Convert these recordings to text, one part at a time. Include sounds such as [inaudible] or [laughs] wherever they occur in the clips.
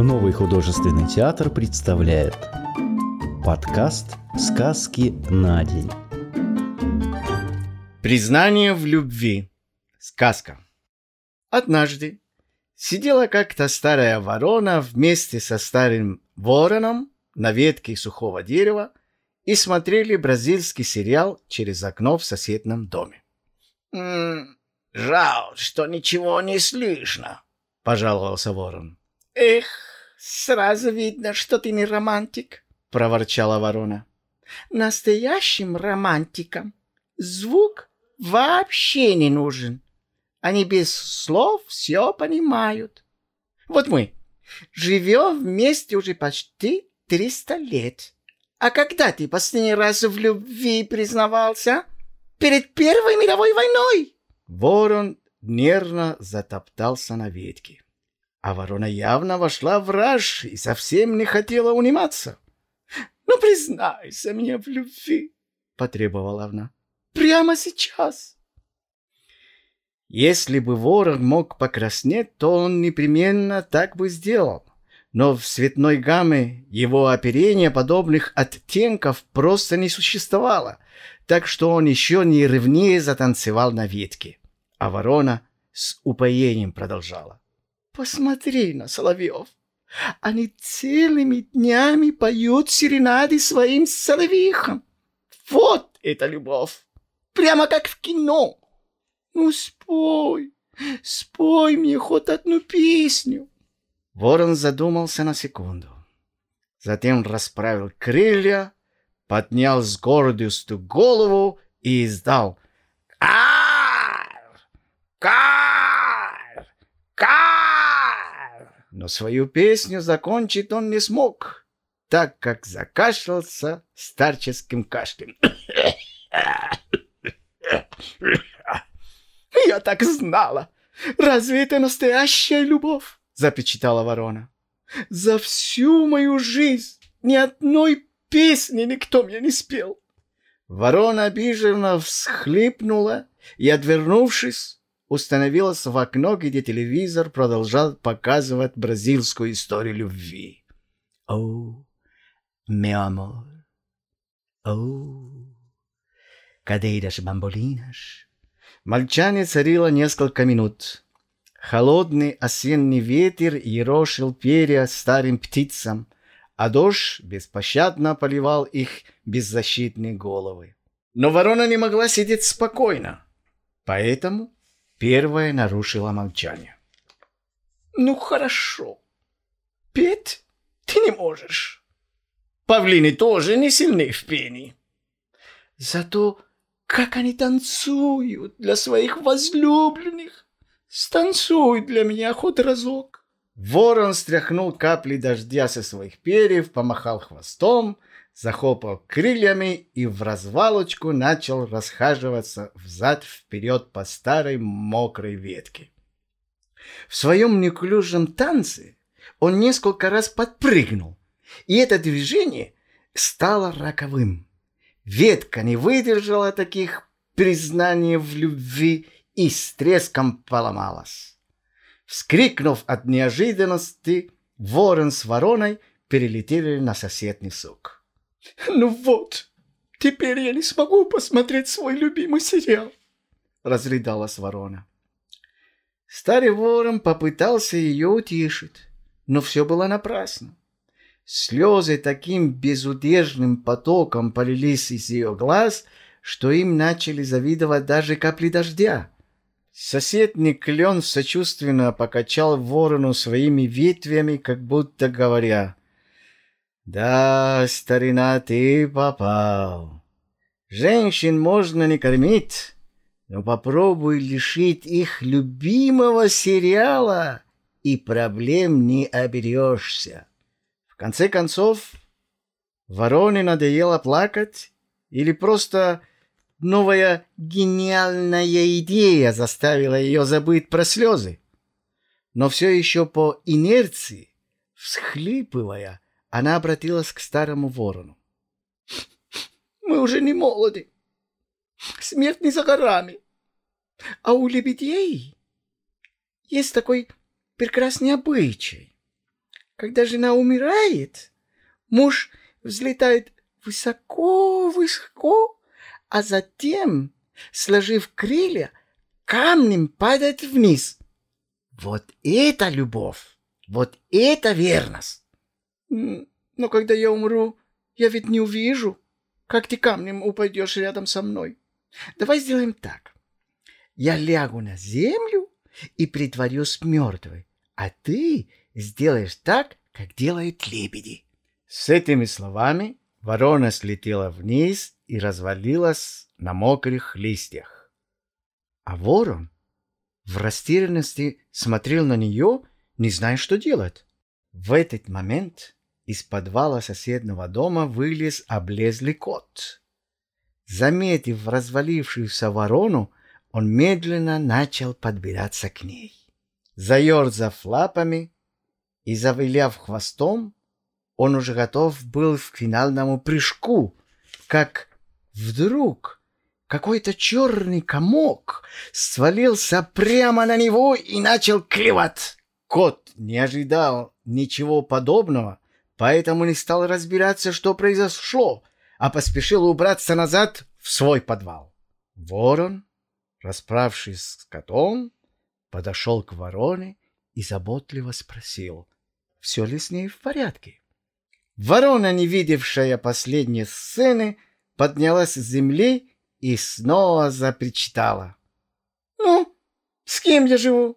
Новый художественный театр представляет подкаст «Сказки на день». Признание в любви. Сказка. Однажды сидела как-то старая ворона вместе со старым вороном на ветке сухого дерева и смотрели бразильский сериал через окно в соседнем доме. «М жаль, что ничего не слышно», — пожаловался ворон. «Эх, сразу видно, что ты не романтик», — проворчала ворона. «Настоящим романтикам звук вообще не нужен. Они без слов все понимают. Вот мы живем вместе уже почти триста лет. А когда ты последний раз в любви признавался? Перед Первой мировой войной!» Ворон нервно затоптался на ветке. А ворона явно вошла в раж и совсем не хотела униматься. «Ну, признайся мне в любви!» — потребовала она. «Прямо сейчас!» Если бы ворон мог покраснеть, то он непременно так бы сделал. Но в цветной гамме его оперения подобных оттенков просто не существовало, так что он еще не ревнее затанцевал на ветке. А ворона с упоением продолжала. Посмотри на соловьев. Они целыми днями поют серенады своим соловьихам. Вот это любовь! Прямо как в кино. Ну, спой, спой мне хоть одну песню. Ворон задумался на секунду. Затем расправил крылья, поднял с гордостью голову и издал «Кар! Кар! Кар!» Свою песню закончить он не смог, так как закашлялся старческим кашлем. «Я так знала! Разве это настоящая любовь?» — запечатала ворона. «За всю мою жизнь ни одной песни никто мне не спел!» Ворона обиженно всхлипнула и, отвернувшись, установилась в окно, где телевизор продолжал показывать бразильскую историю любви. «О, meu amor! О, cadeiras bambolinas!» Молчание царило несколько минут. Холодный осенний ветер ерошил перья старым птицам, а дождь беспощадно поливал их беззащитные головы. Но ворона не могла сидеть спокойно, поэтому Первая нарушила молчание. «Ну хорошо. Петь ты не можешь. Павлины тоже не сильны в пении. Зато как они танцуют для своих возлюбленных. Станцуй для меня хоть разок». Ворон стряхнул капли дождя со своих перьев, помахал хвостом, захлопал крыльями и в развалочку начал расхаживаться взад-вперед по старой мокрой ветке. В своем неуклюжем танце он несколько раз подпрыгнул, и это движение стало роковым. Ветка не выдержала таких признаний в любви и с треском поломалась. Вскрикнув от неожиданности, ворон с вороной перелетели на соседний сук. [laughs] Ну вот, теперь я не смогу посмотреть свой любимый сериал, разрыдалась ворона. Старый ворон попытался ее утешить, но все было напрасно. Слезы таким безудержным потоком полились из ее глаз, что им начали завидовать даже капли дождя. Соседний клен сочувственно покачал ворону своими ветвями, как будто говоря, да, старина, ты попал. Женщин можно не кормить, но попробуй лишить их любимого сериала, и проблем не оберешься. В конце концов, вороне надоело плакать, или просто новая гениальная идея заставила ее забыть про слезы. Но все еще по инерции, всхлипывая, она обратилась к старому ворону. [laughs] «Мы уже не молоды. Смерть не за горами. А у лебедей есть такой прекрасный обычай. Когда жена умирает, муж взлетает высоко-высоко, а затем, сложив крылья, камнем падает вниз. Вот это любовь, вот это верность. Но когда я умру, я ведь не увижу, как ты камнем упадешь рядом со мной. Давай сделаем так. Я лягу на землю и притворюсь мертвой, а ты сделаешь так, как делают лебеди. С этими словами ворона слетела вниз и развалилась на мокрых листьях. А ворон в растерянности смотрел на нее, не зная, что делать. В этот момент из подвала соседнего дома вылез облезлый кот. Заметив развалившуюся ворону, он медленно начал подбираться к ней. Заерзав лапами и завиляв хвостом, он уже готов был к финальному прыжку, как вдруг какой-то черный комок свалился прямо на него и начал клевать. Кот не ожидал ничего подобного поэтому не стал разбираться, что произошло, а поспешил убраться назад в свой подвал. Ворон, расправшись с котом, подошел к вороне и заботливо спросил, все ли с ней в порядке. Ворона, не видевшая последней сцены, поднялась с земли и снова запричитала. «Ну, с кем я живу?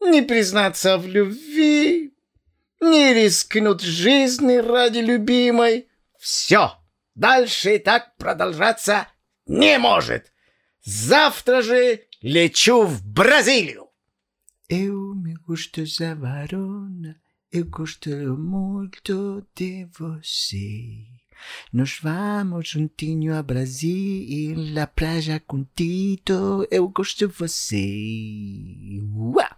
Не признаться в любви, не рискнут жизни ради любимой. Все, дальше так продолжаться не может. Завтра же лечу в Бразилию. Eu me gosto da varona, eu gosto muito de você. Nós vamos juntinho a Brasil, na praia contigo, eu gosto de você. Uau!